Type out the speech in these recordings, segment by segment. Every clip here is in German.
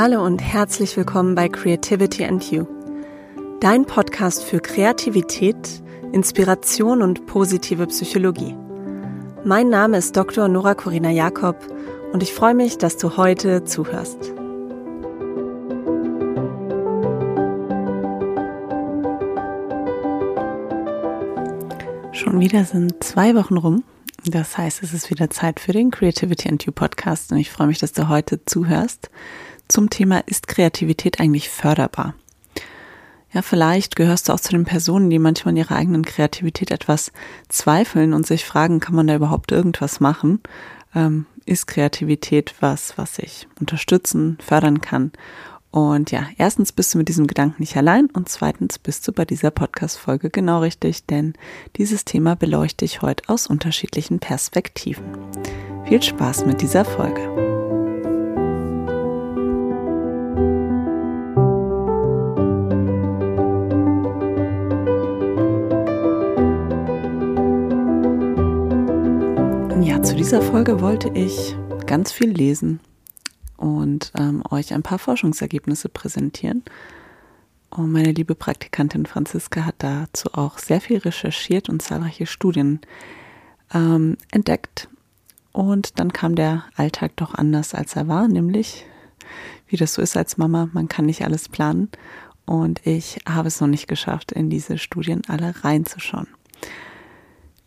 Hallo und herzlich willkommen bei Creativity and You, dein Podcast für Kreativität, Inspiration und positive Psychologie. Mein Name ist Dr. Nora Corina Jakob und ich freue mich, dass du heute zuhörst. Schon wieder sind zwei Wochen rum. Das heißt, es ist wieder Zeit für den Creativity and You Podcast und ich freue mich, dass du heute zuhörst zum Thema ist Kreativität eigentlich förderbar? Ja, vielleicht gehörst du auch zu den Personen, die manchmal an ihrer eigenen Kreativität etwas zweifeln und sich fragen, kann man da überhaupt irgendwas machen? Ähm, ist Kreativität was, was ich unterstützen, fördern kann? Und ja, erstens bist du mit diesem Gedanken nicht allein und zweitens bist du bei dieser Podcast-Folge genau richtig, denn dieses Thema beleuchte ich heute aus unterschiedlichen Perspektiven. Viel Spaß mit dieser Folge. Dieser Folge wollte ich ganz viel lesen und ähm, euch ein paar Forschungsergebnisse präsentieren. Und meine liebe Praktikantin Franziska hat dazu auch sehr viel recherchiert und zahlreiche Studien ähm, entdeckt. Und dann kam der Alltag doch anders, als er war, nämlich wie das so ist als Mama, man kann nicht alles planen. Und ich habe es noch nicht geschafft, in diese Studien alle reinzuschauen.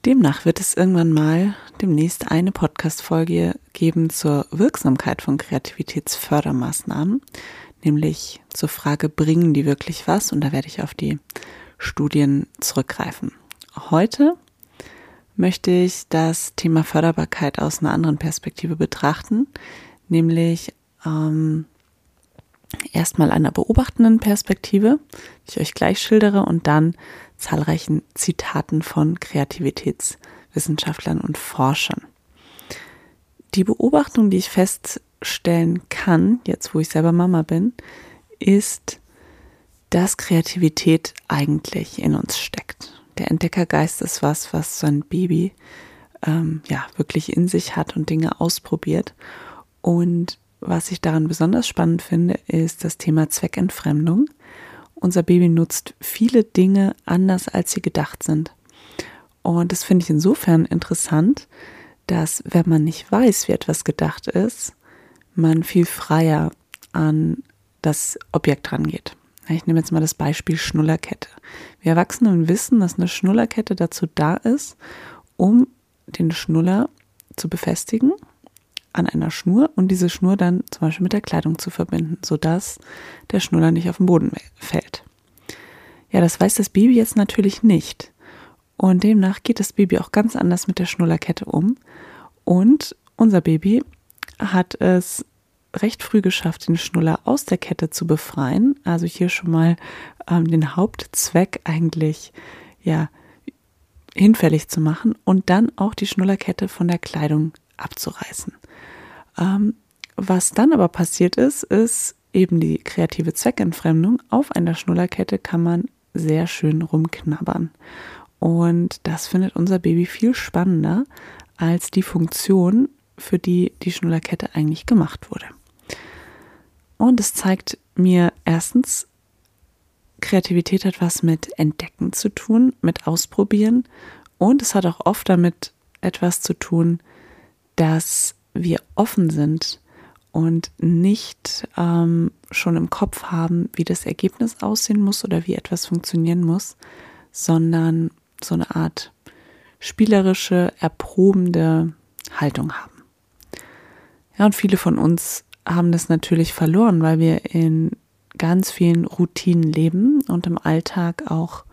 Demnach wird es irgendwann mal demnächst eine Podcast-Folge geben zur Wirksamkeit von Kreativitätsfördermaßnahmen, nämlich zur Frage, bringen die wirklich was? Und da werde ich auf die Studien zurückgreifen. Heute möchte ich das Thema Förderbarkeit aus einer anderen Perspektive betrachten, nämlich ähm, erstmal einer beobachtenden Perspektive, die ich euch gleich schildere, und dann zahlreichen Zitaten von Kreativitätswissenschaftlern und Forschern. Die Beobachtung, die ich feststellen kann, jetzt wo ich selber Mama bin, ist, dass Kreativität eigentlich in uns steckt. Der Entdeckergeist ist was, was so ein Baby ähm, ja wirklich in sich hat und Dinge ausprobiert. Und was ich daran besonders spannend finde, ist das Thema Zweckentfremdung unser Baby nutzt viele Dinge anders, als sie gedacht sind. Und das finde ich insofern interessant, dass wenn man nicht weiß, wie etwas gedacht ist, man viel freier an das Objekt rangeht. Ich nehme jetzt mal das Beispiel Schnullerkette. Wir Erwachsenen wissen, dass eine Schnullerkette dazu da ist, um den Schnuller zu befestigen an einer Schnur und diese Schnur dann zum Beispiel mit der Kleidung zu verbinden, sodass der Schnuller nicht auf den Boden fällt. Ja, das weiß das Baby jetzt natürlich nicht. Und demnach geht das Baby auch ganz anders mit der Schnullerkette um. Und unser Baby hat es recht früh geschafft, den Schnuller aus der Kette zu befreien. Also hier schon mal ähm, den Hauptzweck eigentlich ja hinfällig zu machen und dann auch die Schnullerkette von der Kleidung abzureißen. Ähm, was dann aber passiert ist, ist eben die kreative Zweckentfremdung. Auf einer Schnullerkette kann man sehr schön rumknabbern. Und das findet unser Baby viel spannender als die Funktion, für die die Schnullerkette eigentlich gemacht wurde. Und es zeigt mir erstens, Kreativität hat was mit Entdecken zu tun, mit Ausprobieren. Und es hat auch oft damit etwas zu tun, dass wir offen sind und nicht ähm, schon im Kopf haben, wie das Ergebnis aussehen muss oder wie etwas funktionieren muss, sondern so eine Art spielerische, erprobende Haltung haben. Ja, und viele von uns haben das natürlich verloren, weil wir in ganz vielen Routinen leben und im Alltag auch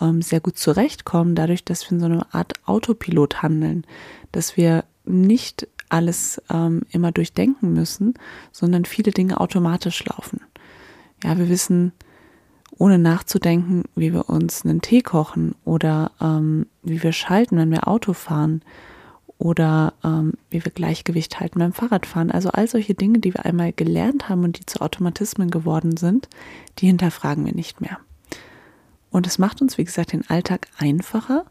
ähm, sehr gut zurechtkommen, dadurch, dass wir in so einer Art Autopilot handeln, dass wir nicht alles ähm, immer durchdenken müssen, sondern viele Dinge automatisch laufen. Ja, wir wissen, ohne nachzudenken, wie wir uns einen Tee kochen oder ähm, wie wir schalten, wenn wir Auto fahren oder ähm, wie wir Gleichgewicht halten beim Fahrradfahren. Also all solche Dinge, die wir einmal gelernt haben und die zu Automatismen geworden sind, die hinterfragen wir nicht mehr. Und es macht uns, wie gesagt, den Alltag einfacher.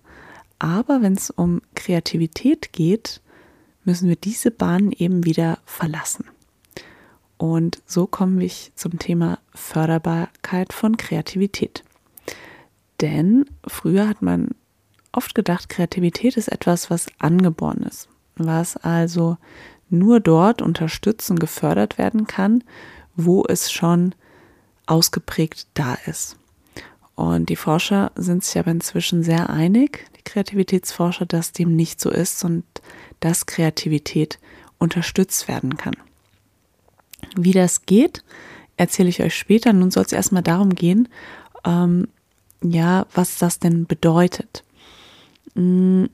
Aber wenn es um Kreativität geht, müssen wir diese Bahn eben wieder verlassen. Und so komme ich zum Thema Förderbarkeit von Kreativität. Denn früher hat man oft gedacht, Kreativität ist etwas, was angeboren ist, was also nur dort unterstützen, gefördert werden kann, wo es schon ausgeprägt da ist. Und die Forscher sind sich aber inzwischen sehr einig, die Kreativitätsforscher, dass dem nicht so ist und dass Kreativität unterstützt werden kann. Wie das geht, erzähle ich euch später. Nun soll es erstmal darum gehen, ähm, ja, was das denn bedeutet. Mhm.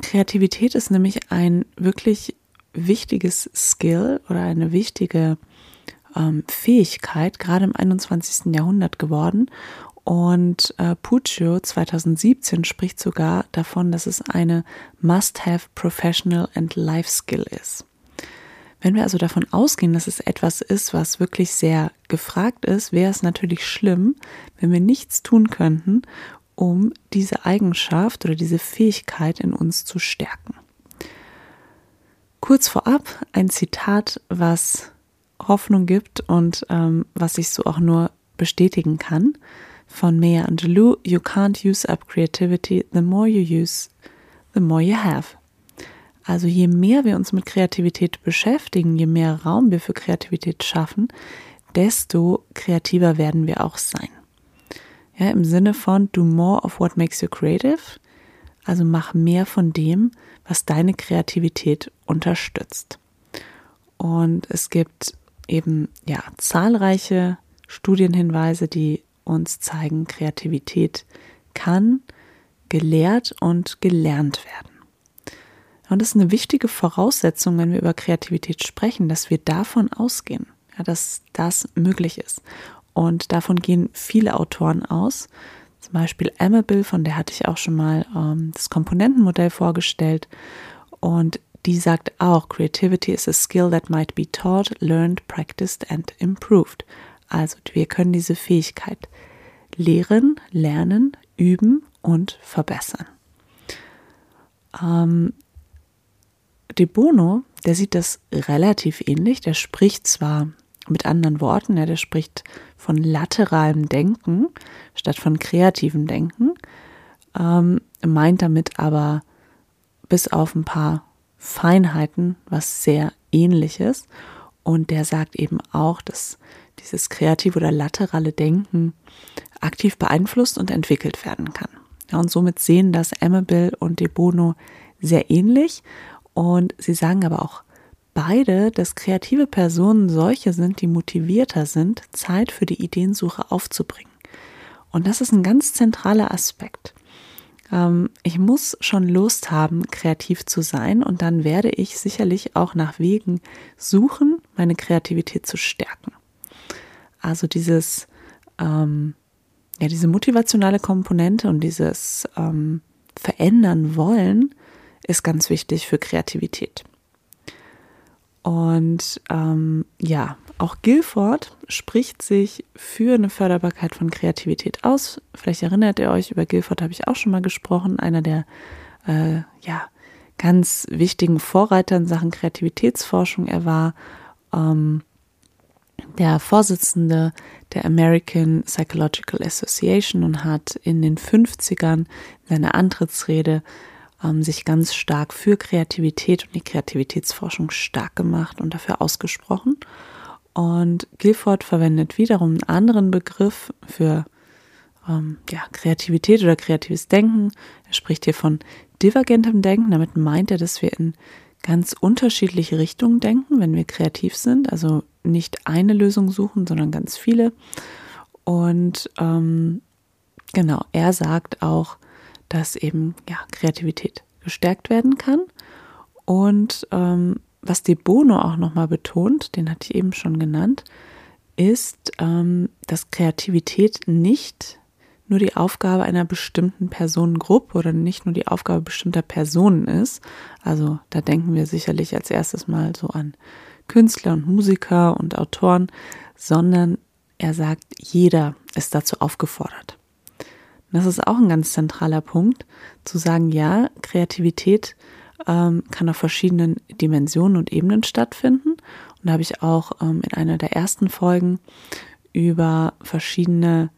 Kreativität ist nämlich ein wirklich wichtiges Skill oder eine wichtige ähm, Fähigkeit, gerade im 21. Jahrhundert geworden. Und äh, Puccio 2017 spricht sogar davon, dass es eine Must-Have Professional and Life Skill ist. Wenn wir also davon ausgehen, dass es etwas ist, was wirklich sehr gefragt ist, wäre es natürlich schlimm, wenn wir nichts tun könnten, um diese Eigenschaft oder diese Fähigkeit in uns zu stärken. Kurz vorab ein Zitat, was Hoffnung gibt und ähm, was ich so auch nur bestätigen kann von Maya Angelou. You can't use up creativity. The more you use, the more you have. Also je mehr wir uns mit Kreativität beschäftigen, je mehr Raum wir für Kreativität schaffen, desto kreativer werden wir auch sein. Ja, im Sinne von do more of what makes you creative. Also mach mehr von dem, was deine Kreativität unterstützt. Und es gibt eben ja zahlreiche Studienhinweise, die uns zeigen, Kreativität kann gelehrt und gelernt werden. Und das ist eine wichtige Voraussetzung, wenn wir über Kreativität sprechen, dass wir davon ausgehen, ja, dass das möglich ist. Und davon gehen viele Autoren aus. Zum Beispiel Amable, von der hatte ich auch schon mal ähm, das Komponentenmodell vorgestellt. Und die sagt auch, Creativity is a skill that might be taught, learned, practiced and improved. Also wir können diese Fähigkeit lehren, lernen, üben und verbessern. Ähm, De Bono, der sieht das relativ ähnlich. Der spricht zwar mit anderen Worten, ja, der spricht von lateralem Denken statt von kreativem Denken, ähm, meint damit aber bis auf ein paar Feinheiten was sehr ähnliches. Und der sagt eben auch, dass dieses kreative oder laterale Denken aktiv beeinflusst und entwickelt werden kann. Ja, und somit sehen das Amable und De Bono sehr ähnlich. Und sie sagen aber auch beide, dass kreative Personen solche sind, die motivierter sind, Zeit für die Ideensuche aufzubringen. Und das ist ein ganz zentraler Aspekt. Ähm, ich muss schon Lust haben, kreativ zu sein und dann werde ich sicherlich auch nach Wegen suchen, meine Kreativität zu stärken. Also dieses, ähm, ja, diese motivationale Komponente und dieses ähm, Verändern wollen ist ganz wichtig für Kreativität. Und ähm, ja, auch Guilford spricht sich für eine Förderbarkeit von Kreativität aus. Vielleicht erinnert ihr euch, über Guilford habe ich auch schon mal gesprochen, einer der äh, ja, ganz wichtigen Vorreiter in Sachen Kreativitätsforschung. Er war ähm, der Vorsitzende der American Psychological Association und hat in den 50ern seine Antrittsrede ähm, sich ganz stark für Kreativität und die Kreativitätsforschung stark gemacht und dafür ausgesprochen. Und Guilford verwendet wiederum einen anderen Begriff für ähm, ja, Kreativität oder kreatives Denken. Er spricht hier von divergentem Denken. Damit meint er, dass wir in ganz unterschiedliche Richtungen denken, wenn wir kreativ sind. Also nicht eine Lösung suchen, sondern ganz viele. Und ähm, genau, er sagt auch, dass eben ja, Kreativität gestärkt werden kann. Und ähm, was die Bono auch nochmal betont, den hatte ich eben schon genannt, ist, ähm, dass Kreativität nicht nur die Aufgabe einer bestimmten Personengruppe oder nicht nur die Aufgabe bestimmter Personen ist. Also da denken wir sicherlich als erstes mal so an Künstler und Musiker und Autoren, sondern er sagt, jeder ist dazu aufgefordert. Das ist auch ein ganz zentraler Punkt, zu sagen, ja, Kreativität ähm, kann auf verschiedenen Dimensionen und Ebenen stattfinden. Und da habe ich auch ähm, in einer der ersten Folgen über verschiedene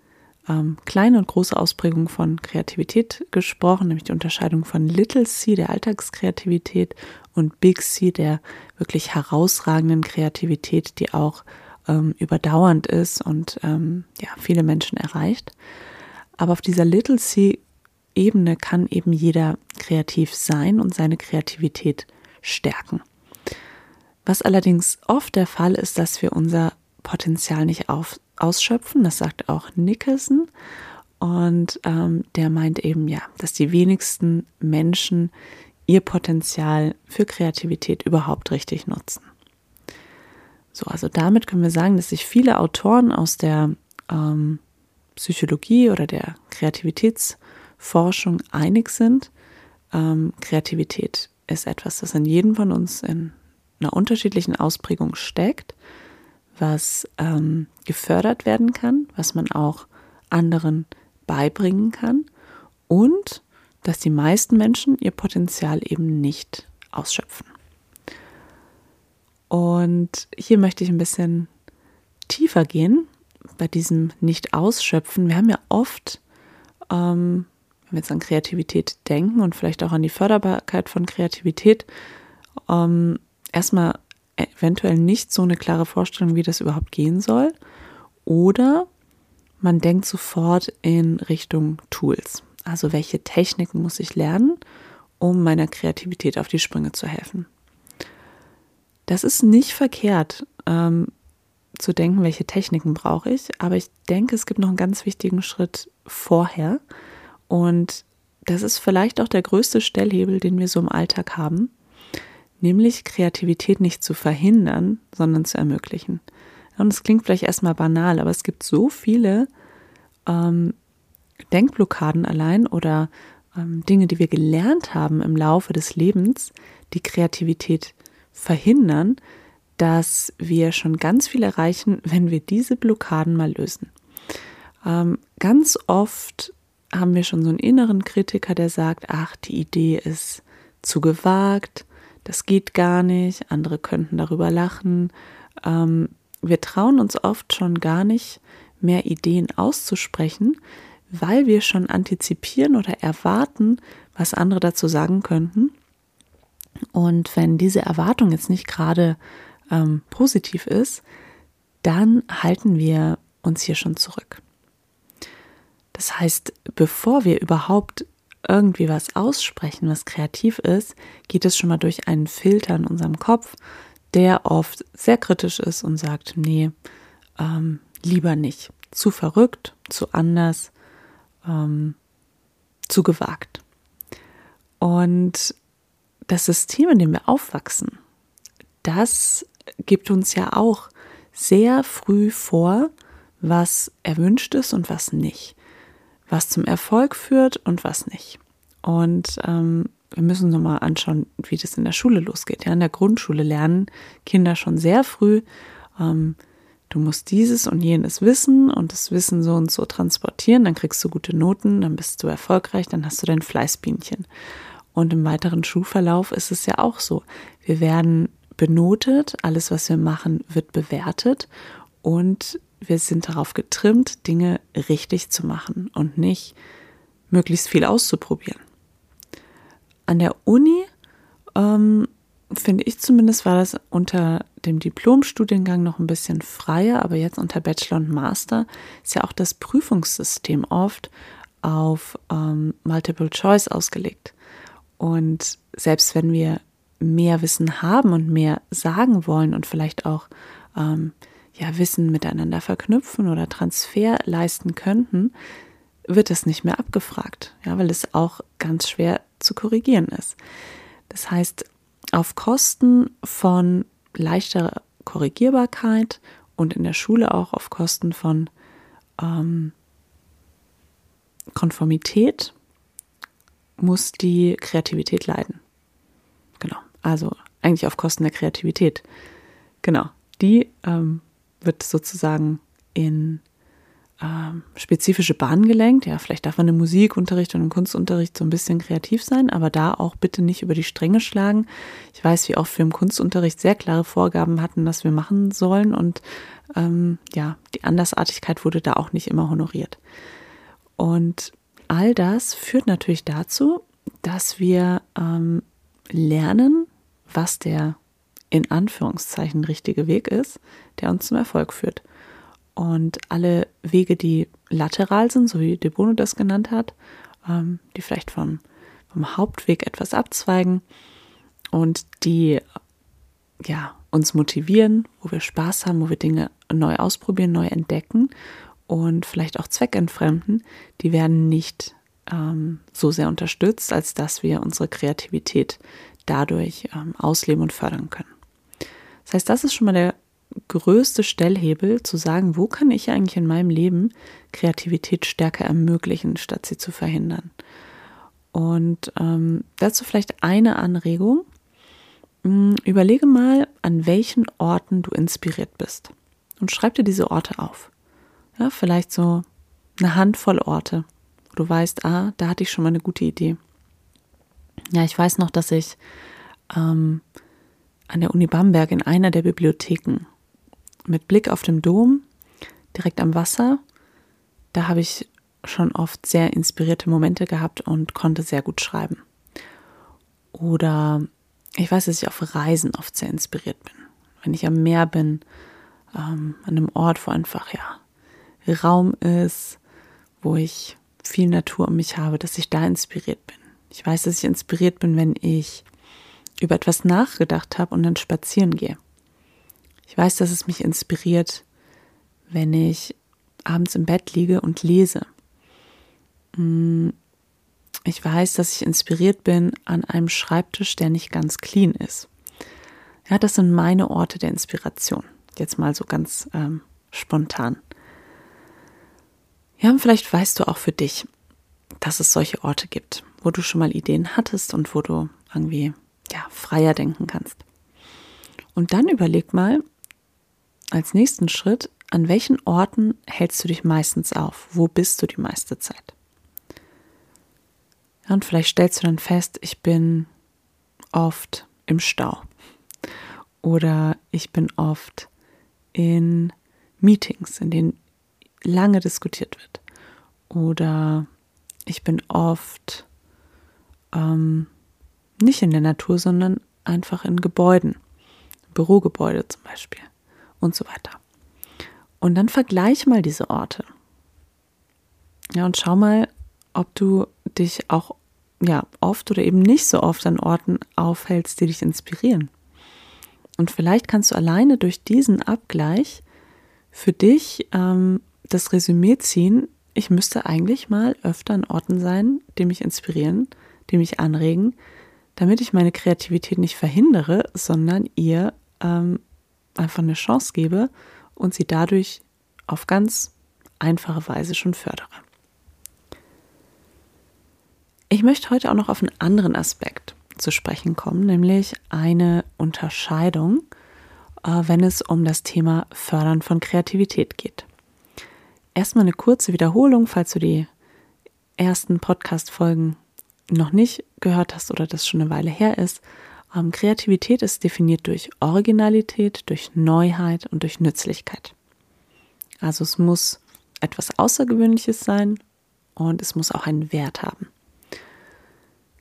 ähm, kleine und große Ausprägungen von Kreativität gesprochen, nämlich die Unterscheidung von Little C, der Alltagskreativität, und Big C, der wirklich herausragenden Kreativität, die auch ähm, überdauernd ist und ähm, ja, viele Menschen erreicht. Aber auf dieser Little C Ebene kann eben jeder kreativ sein und seine Kreativität stärken. Was allerdings oft der Fall ist, dass wir unser Potenzial nicht auf, ausschöpfen, das sagt auch Nickerson. Und ähm, der meint eben ja, dass die wenigsten Menschen ihr Potenzial für Kreativität überhaupt richtig nutzen. So, also damit können wir sagen, dass sich viele Autoren aus der ähm, Psychologie oder der Kreativitätsforschung einig sind. Ähm, Kreativität ist etwas, das in jedem von uns in einer unterschiedlichen Ausprägung steckt, was ähm, gefördert werden kann, was man auch anderen beibringen kann und dass die meisten Menschen ihr Potenzial eben nicht ausschöpfen. Und hier möchte ich ein bisschen tiefer gehen bei diesem Nicht-Ausschöpfen. Wir haben ja oft, ähm, wenn wir jetzt an Kreativität denken und vielleicht auch an die Förderbarkeit von Kreativität, ähm, erstmal eventuell nicht so eine klare Vorstellung, wie das überhaupt gehen soll. Oder man denkt sofort in Richtung Tools. Also welche Techniken muss ich lernen, um meiner Kreativität auf die Sprünge zu helfen. Das ist nicht verkehrt, ähm, zu denken, welche Techniken brauche ich, aber ich denke, es gibt noch einen ganz wichtigen Schritt vorher. Und das ist vielleicht auch der größte Stellhebel, den wir so im Alltag haben nämlich Kreativität nicht zu verhindern, sondern zu ermöglichen. Und es klingt vielleicht erstmal banal, aber es gibt so viele ähm, Denkblockaden allein oder ähm, Dinge, die wir gelernt haben im Laufe des Lebens, die Kreativität verhindern, dass wir schon ganz viel erreichen, wenn wir diese Blockaden mal lösen. Ähm, ganz oft haben wir schon so einen inneren Kritiker, der sagt, ach, die Idee ist zu gewagt, das geht gar nicht, andere könnten darüber lachen. Ähm, wir trauen uns oft schon gar nicht mehr Ideen auszusprechen, weil wir schon antizipieren oder erwarten, was andere dazu sagen könnten. Und wenn diese Erwartung jetzt nicht gerade ähm, positiv ist, dann halten wir uns hier schon zurück. Das heißt, bevor wir überhaupt irgendwie was aussprechen, was kreativ ist, geht es schon mal durch einen Filter in unserem Kopf, der oft sehr kritisch ist und sagt, nee, ähm, lieber nicht. Zu verrückt, zu anders, ähm, zu gewagt. Und das System, in dem wir aufwachsen, das gibt uns ja auch sehr früh vor, was erwünscht ist und was nicht was zum Erfolg führt und was nicht. Und ähm, wir müssen uns mal anschauen, wie das in der Schule losgeht. Ja, in der Grundschule lernen Kinder schon sehr früh, ähm, du musst dieses und jenes wissen und das Wissen so und so transportieren, dann kriegst du gute Noten, dann bist du erfolgreich, dann hast du dein Fleißbienchen. Und im weiteren Schulverlauf ist es ja auch so. Wir werden benotet, alles, was wir machen, wird bewertet und wir sind darauf getrimmt, Dinge richtig zu machen und nicht möglichst viel auszuprobieren. An der Uni, ähm, finde ich zumindest, war das unter dem Diplomstudiengang noch ein bisschen freier, aber jetzt unter Bachelor und Master ist ja auch das Prüfungssystem oft auf ähm, Multiple Choice ausgelegt. Und selbst wenn wir mehr Wissen haben und mehr sagen wollen und vielleicht auch ähm, ja, Wissen miteinander verknüpfen oder Transfer leisten könnten, wird es nicht mehr abgefragt, ja, weil es auch ganz schwer zu korrigieren ist. Das heißt, auf Kosten von leichter Korrigierbarkeit und in der Schule auch auf Kosten von ähm, Konformität muss die Kreativität leiden. Genau, also eigentlich auf Kosten der Kreativität. Genau, die ähm, wird sozusagen in ähm, spezifische Bahnen gelenkt. Ja, vielleicht darf man im Musikunterricht und im Kunstunterricht so ein bisschen kreativ sein, aber da auch bitte nicht über die Stränge schlagen. Ich weiß, wie oft wir im Kunstunterricht sehr klare Vorgaben hatten, was wir machen sollen und ähm, ja, die Andersartigkeit wurde da auch nicht immer honoriert. Und all das führt natürlich dazu, dass wir ähm, lernen, was der in Anführungszeichen richtige Weg ist, der uns zum Erfolg führt. Und alle Wege, die lateral sind, so wie De Bono das genannt hat, ähm, die vielleicht vom, vom Hauptweg etwas abzweigen und die ja, uns motivieren, wo wir Spaß haben, wo wir Dinge neu ausprobieren, neu entdecken und vielleicht auch zweckentfremden, die werden nicht ähm, so sehr unterstützt, als dass wir unsere Kreativität dadurch ähm, ausleben und fördern können. Das heißt, das ist schon mal der größte Stellhebel, zu sagen, wo kann ich eigentlich in meinem Leben Kreativität stärker ermöglichen, statt sie zu verhindern. Und ähm, dazu vielleicht eine Anregung. Hm, überlege mal, an welchen Orten du inspiriert bist. Und schreib dir diese Orte auf. Ja, vielleicht so eine Handvoll Orte, wo du weißt, ah, da hatte ich schon mal eine gute Idee. Ja, ich weiß noch, dass ich ähm, an der Uni Bamberg in einer der Bibliotheken mit Blick auf den Dom, direkt am Wasser. Da habe ich schon oft sehr inspirierte Momente gehabt und konnte sehr gut schreiben. Oder ich weiß, dass ich auf Reisen oft sehr inspiriert bin. Wenn ich am Meer bin, ähm, an einem Ort, wo einfach ja Raum ist, wo ich viel Natur um mich habe, dass ich da inspiriert bin. Ich weiß, dass ich inspiriert bin, wenn ich über etwas nachgedacht habe und dann spazieren gehe. Ich weiß, dass es mich inspiriert, wenn ich abends im Bett liege und lese. Mm, ich weiß, dass ich inspiriert bin an einem Schreibtisch, der nicht ganz clean ist. Ja, das sind meine Orte der Inspiration. Jetzt mal so ganz ähm, spontan. Ja, und vielleicht weißt du auch für dich, dass es solche Orte gibt, wo du schon mal Ideen hattest und wo du irgendwie ja, freier denken kannst. Und dann überleg mal, als nächsten Schritt, an welchen Orten hältst du dich meistens auf? Wo bist du die meiste Zeit? Ja, und vielleicht stellst du dann fest, ich bin oft im Stau oder ich bin oft in Meetings, in denen lange diskutiert wird oder ich bin oft ähm, nicht in der Natur, sondern einfach in Gebäuden, Bürogebäude zum Beispiel und so weiter. Und dann vergleich mal diese Orte. Ja, und schau mal, ob du dich auch ja, oft oder eben nicht so oft an Orten aufhältst, die dich inspirieren. Und vielleicht kannst du alleine durch diesen Abgleich für dich ähm, das Resümee ziehen, ich müsste eigentlich mal öfter an Orten sein, die mich inspirieren, die mich anregen, damit ich meine Kreativität nicht verhindere, sondern ihr ähm, einfach eine Chance gebe und sie dadurch auf ganz einfache Weise schon fördere. Ich möchte heute auch noch auf einen anderen Aspekt zu sprechen kommen, nämlich eine Unterscheidung, äh, wenn es um das Thema Fördern von Kreativität geht. Erstmal eine kurze Wiederholung, falls du die ersten Podcast-Folgen noch nicht gehört hast oder das schon eine Weile her ist. Ähm, Kreativität ist definiert durch Originalität, durch Neuheit und durch Nützlichkeit. Also es muss etwas Außergewöhnliches sein und es muss auch einen Wert haben.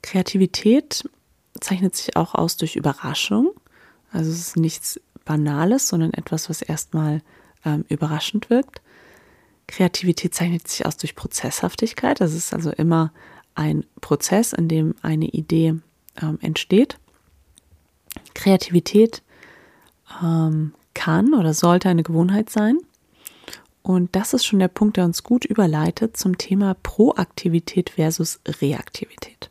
Kreativität zeichnet sich auch aus durch Überraschung. Also es ist nichts Banales, sondern etwas, was erstmal ähm, überraschend wirkt. Kreativität zeichnet sich aus durch Prozesshaftigkeit. Das ist also immer ein Prozess, in dem eine Idee ähm, entsteht. Kreativität ähm, kann oder sollte eine Gewohnheit sein. Und das ist schon der Punkt, der uns gut überleitet zum Thema Proaktivität versus Reaktivität.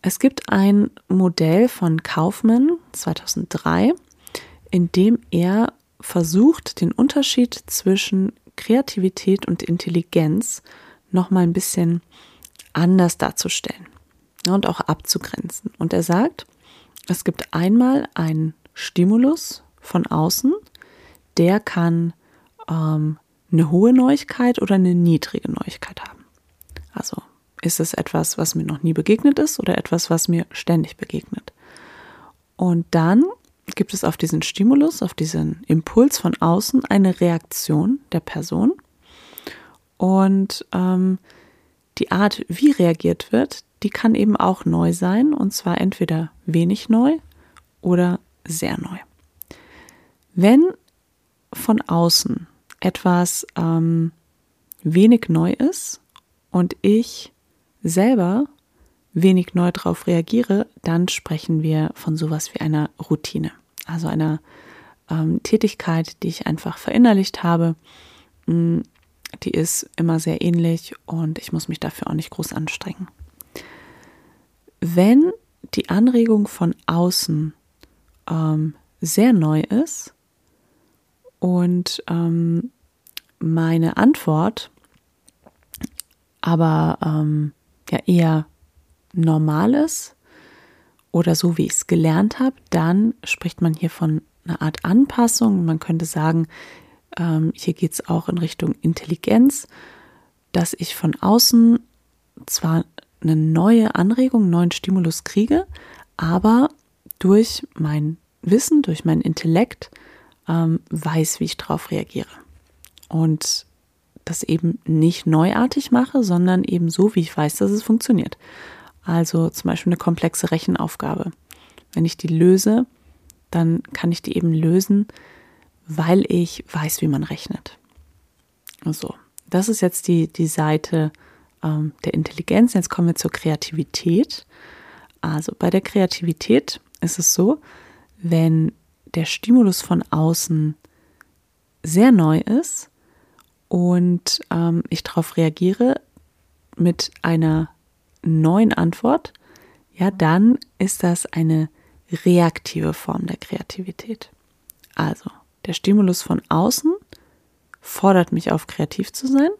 Es gibt ein Modell von Kaufmann 2003, in dem er versucht, den Unterschied zwischen Kreativität und Intelligenz noch mal ein bisschen anders darzustellen und auch abzugrenzen. Und er sagt, es gibt einmal einen Stimulus von außen, der kann ähm, eine hohe Neuigkeit oder eine niedrige Neuigkeit haben. Also ist es etwas, was mir noch nie begegnet ist oder etwas, was mir ständig begegnet. Und dann gibt es auf diesen Stimulus, auf diesen Impuls von außen eine Reaktion der Person. Und ähm, die Art, wie reagiert wird, die kann eben auch neu sein. Und zwar entweder wenig neu oder sehr neu. Wenn von außen etwas ähm, wenig neu ist und ich selber wenig neu darauf reagiere, dann sprechen wir von sowas wie einer Routine. Also einer ähm, Tätigkeit, die ich einfach verinnerlicht habe. Mm, die ist immer sehr ähnlich und ich muss mich dafür auch nicht groß anstrengen. Wenn die Anregung von außen ähm, sehr neu ist und ähm, meine Antwort aber ähm, ja eher normales oder so, wie ich es gelernt habe, dann spricht man hier von einer Art Anpassung. Man könnte sagen, ähm, hier geht es auch in Richtung Intelligenz, dass ich von außen zwar eine neue Anregung, einen neuen Stimulus kriege, aber durch mein Wissen, durch meinen Intellekt ähm, weiß, wie ich darauf reagiere. Und das eben nicht neuartig mache, sondern eben so, wie ich weiß, dass es funktioniert. Also zum Beispiel eine komplexe Rechenaufgabe. Wenn ich die löse, dann kann ich die eben lösen, weil ich weiß, wie man rechnet. So, das ist jetzt die, die Seite ähm, der Intelligenz. Jetzt kommen wir zur Kreativität. Also bei der Kreativität ist es so, wenn der Stimulus von außen sehr neu ist, und ähm, ich darauf reagiere mit einer neuen Antwort, ja, dann ist das eine reaktive Form der Kreativität. Also, der Stimulus von außen fordert mich auf, kreativ zu sein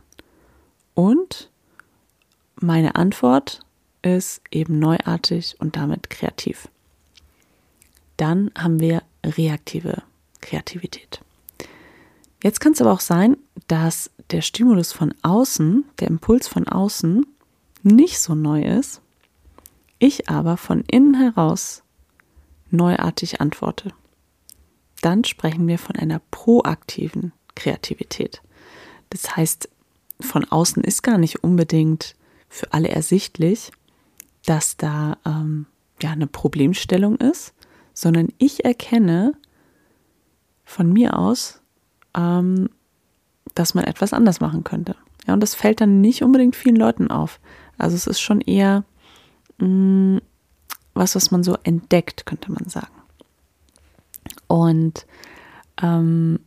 und meine Antwort ist eben neuartig und damit kreativ. Dann haben wir reaktive Kreativität. Jetzt kann es aber auch sein, dass der Stimulus von außen, der Impuls von außen, nicht so neu ist, ich aber von innen heraus neuartig antworte. Dann sprechen wir von einer proaktiven Kreativität. Das heißt, von außen ist gar nicht unbedingt für alle ersichtlich, dass da ähm, ja eine Problemstellung ist, sondern ich erkenne von mir aus, ähm, dass man etwas anders machen könnte. Ja, und das fällt dann nicht unbedingt vielen Leuten auf. Also es ist schon eher mh, mm, was, was man so entdeckt, könnte man sagen. Und ähm,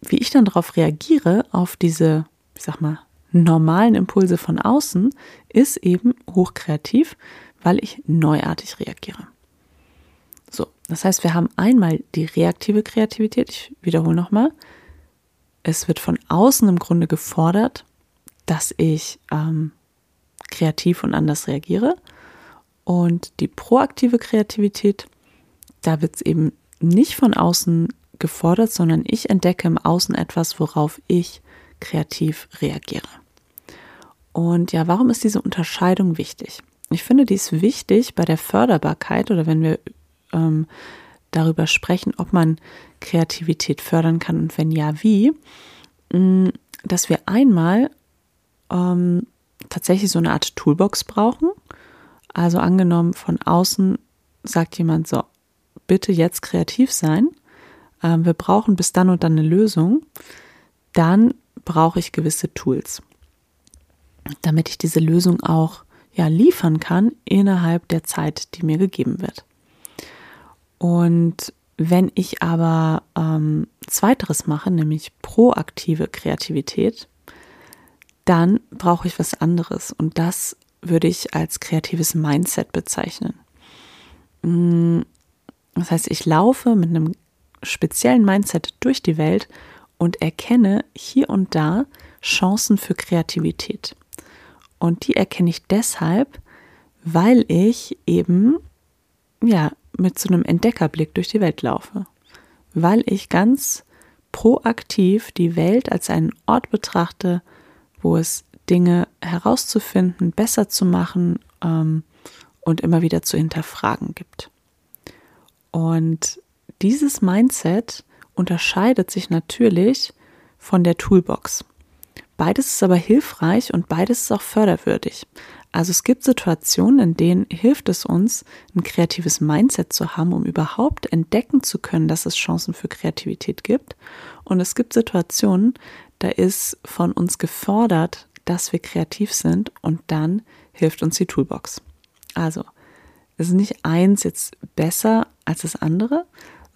wie ich dann darauf reagiere, auf diese, ich sag mal, normalen Impulse von außen, ist eben hochkreativ, weil ich neuartig reagiere. So, das heißt, wir haben einmal die reaktive Kreativität, ich wiederhole nochmal, es wird von außen im Grunde gefordert, dass ich ähm, kreativ und anders reagiere. Und die proaktive Kreativität, da wird es eben nicht von außen gefordert, sondern ich entdecke im Außen etwas, worauf ich kreativ reagiere. Und ja, warum ist diese Unterscheidung wichtig? Ich finde, die ist wichtig bei der Förderbarkeit oder wenn wir ähm, darüber sprechen, ob man Kreativität fördern kann und wenn ja, wie, mm, dass wir einmal ähm, tatsächlich so eine Art Toolbox brauchen. Also angenommen von außen sagt jemand so, bitte jetzt kreativ sein. Ähm, wir brauchen bis dann und dann eine Lösung. Dann brauche ich gewisse Tools, damit ich diese Lösung auch ja liefern kann innerhalb der Zeit, die mir gegeben wird. Und wenn ich aber ähm, zweiteres mache, nämlich proaktive Kreativität, dann brauche ich was anderes. Und das würde ich als kreatives Mindset bezeichnen. Das heißt, ich laufe mit einem speziellen Mindset durch die Welt und erkenne hier und da Chancen für Kreativität. Und die erkenne ich deshalb, weil ich eben ja mit so einem Entdeckerblick durch die Welt laufe, weil ich ganz proaktiv die Welt als einen Ort betrachte, wo es Dinge herauszufinden, besser zu machen ähm, und immer wieder zu hinterfragen gibt. Und dieses Mindset unterscheidet sich natürlich von der Toolbox. Beides ist aber hilfreich und beides ist auch förderwürdig. Also es gibt Situationen, in denen hilft es uns, ein kreatives Mindset zu haben, um überhaupt entdecken zu können, dass es Chancen für Kreativität gibt. Und es gibt Situationen, da ist von uns gefordert, dass wir kreativ sind und dann hilft uns die Toolbox. Also es ist nicht eins jetzt besser als das andere,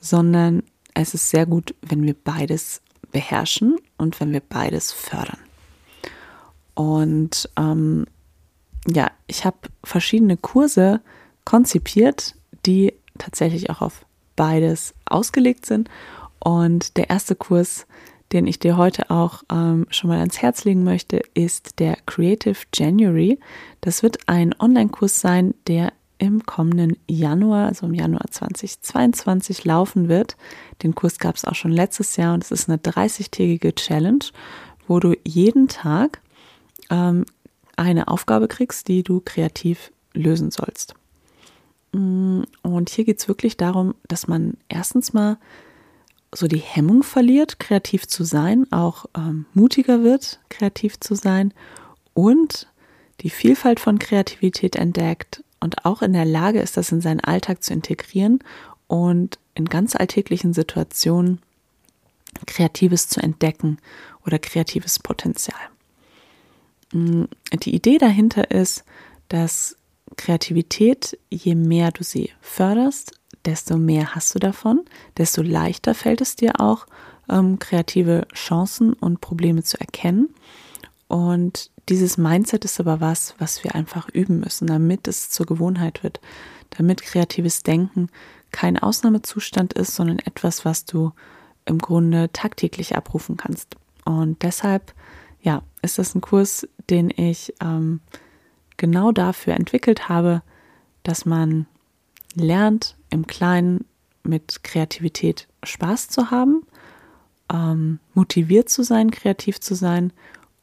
sondern es ist sehr gut, wenn wir beides beherrschen und wenn wir beides fördern. Und ähm, ja, ich habe verschiedene Kurse konzipiert, die tatsächlich auch auf beides ausgelegt sind. Und der erste Kurs, den ich dir heute auch ähm, schon mal ans Herz legen möchte, ist der Creative January. Das wird ein Online-Kurs sein, der im kommenden Januar, also im Januar 2022 laufen wird. Den Kurs gab es auch schon letztes Jahr und es ist eine 30-tägige Challenge, wo du jeden Tag ähm, eine Aufgabe kriegst, die du kreativ lösen sollst. Mm, und hier geht es wirklich darum, dass man erstens mal so die Hemmung verliert, kreativ zu sein, auch ähm, mutiger wird, kreativ zu sein und die Vielfalt von Kreativität entdeckt und auch in der Lage ist, das in seinen Alltag zu integrieren und in ganz alltäglichen Situationen Kreatives zu entdecken oder kreatives Potenzial. Mm, die Idee dahinter ist, dass Kreativität, je mehr du sie förderst, desto mehr hast du davon, desto leichter fällt es dir auch, ähm, kreative Chancen und Probleme zu erkennen. Und dieses Mindset ist aber was, was wir einfach üben müssen, damit es zur Gewohnheit wird, damit kreatives Denken kein Ausnahmezustand ist, sondern etwas, was du im Grunde tagtäglich abrufen kannst. Und deshalb, ja, ist das ein Kurs, den ich ähm, genau dafür entwickelt habe, dass man lernt, im Kleinen mit Kreativität Spaß zu haben, ähm, motiviert zu sein, kreativ zu sein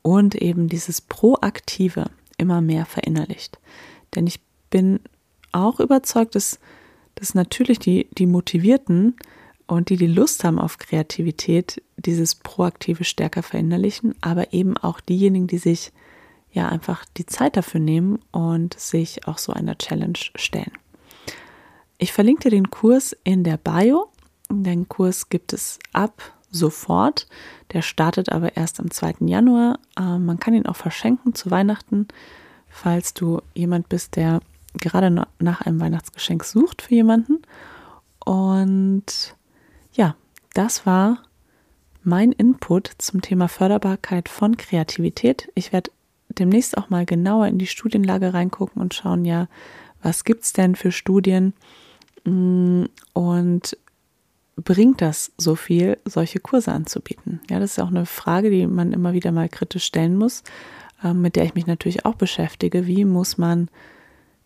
und eben dieses Proaktive immer mehr verinnerlicht. Denn ich bin auch überzeugt, dass, dass natürlich die, die Motivierten und die, die Lust haben auf Kreativität, dieses Proaktive stärker verinnerlichen, aber eben auch diejenigen, die sich ja einfach die Zeit dafür nehmen und sich auch so einer Challenge stellen. Ich verlinke dir den Kurs in der Bio. Den Kurs gibt es ab sofort. Der startet aber erst am 2. Januar. Ähm, man kann ihn auch verschenken zu Weihnachten, falls du jemand bist, der gerade nach einem Weihnachtsgeschenk sucht für jemanden. Und ja, das war mein Input zum Thema Förderbarkeit von Kreativität. Ich werde demnächst auch mal genauer in die Studienlage reingucken und schauen, ja, was gibt es denn für Studien mm, und bringt das so viel, solche Kurse anzubieten? Ja, das ist auch eine Frage, die man immer wieder mal kritisch stellen muss, ähm, mit der ich mich natürlich auch beschäftige. Wie muss man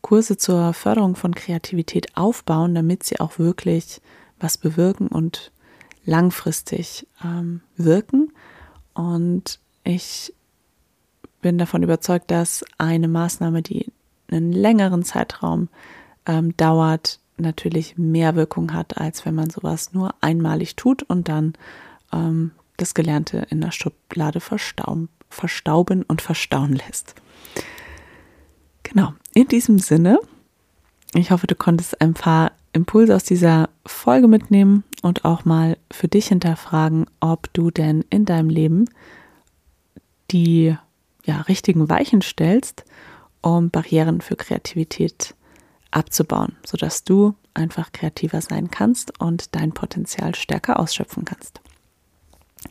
Kurse zur Förderung von Kreativität aufbauen, damit sie auch wirklich was bewirken und langfristig ähm, wirken? Und ich bin davon überzeugt, dass eine Maßnahme, die einen längeren Zeitraum ähm, dauert, natürlich mehr Wirkung hat, als wenn man sowas nur einmalig tut und dann ähm, das Gelernte in der Schublade verstauben, verstauben und verstauen lässt. Genau, in diesem Sinne, ich hoffe, du konntest ein paar Impulse aus dieser Folge mitnehmen und auch mal für dich hinterfragen, ob du denn in deinem Leben die ja, richtigen Weichen stellst, um Barrieren für Kreativität abzubauen, sodass du einfach kreativer sein kannst und dein Potenzial stärker ausschöpfen kannst.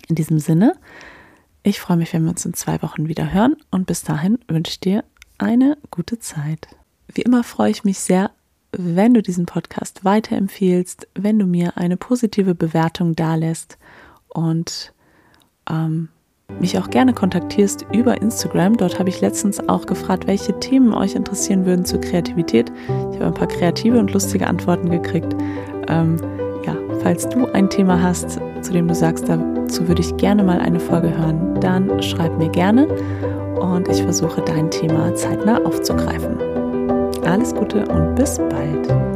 In diesem Sinne, ich freue mich, wenn wir uns in zwei Wochen wieder hören und bis dahin wünsche ich dir eine gute Zeit. Wie immer freue ich mich sehr, wenn du diesen Podcast weiterempfiehlst, wenn du mir eine positive Bewertung dalässt und ähm, mich auch gerne kontaktierst über Instagram. Dort habe ich letztens auch gefragt, welche Themen euch interessieren würden zur Kreativität. Ich habe ein paar kreative und lustige Antworten gekriegt. Ähm, ja, falls du ein Thema hast, zu dem du sagst, dazu würde ich gerne mal eine Folge hören, dann schreib mir gerne und ich versuche dein Thema zeitnah aufzugreifen. Alles Gute und bis bald.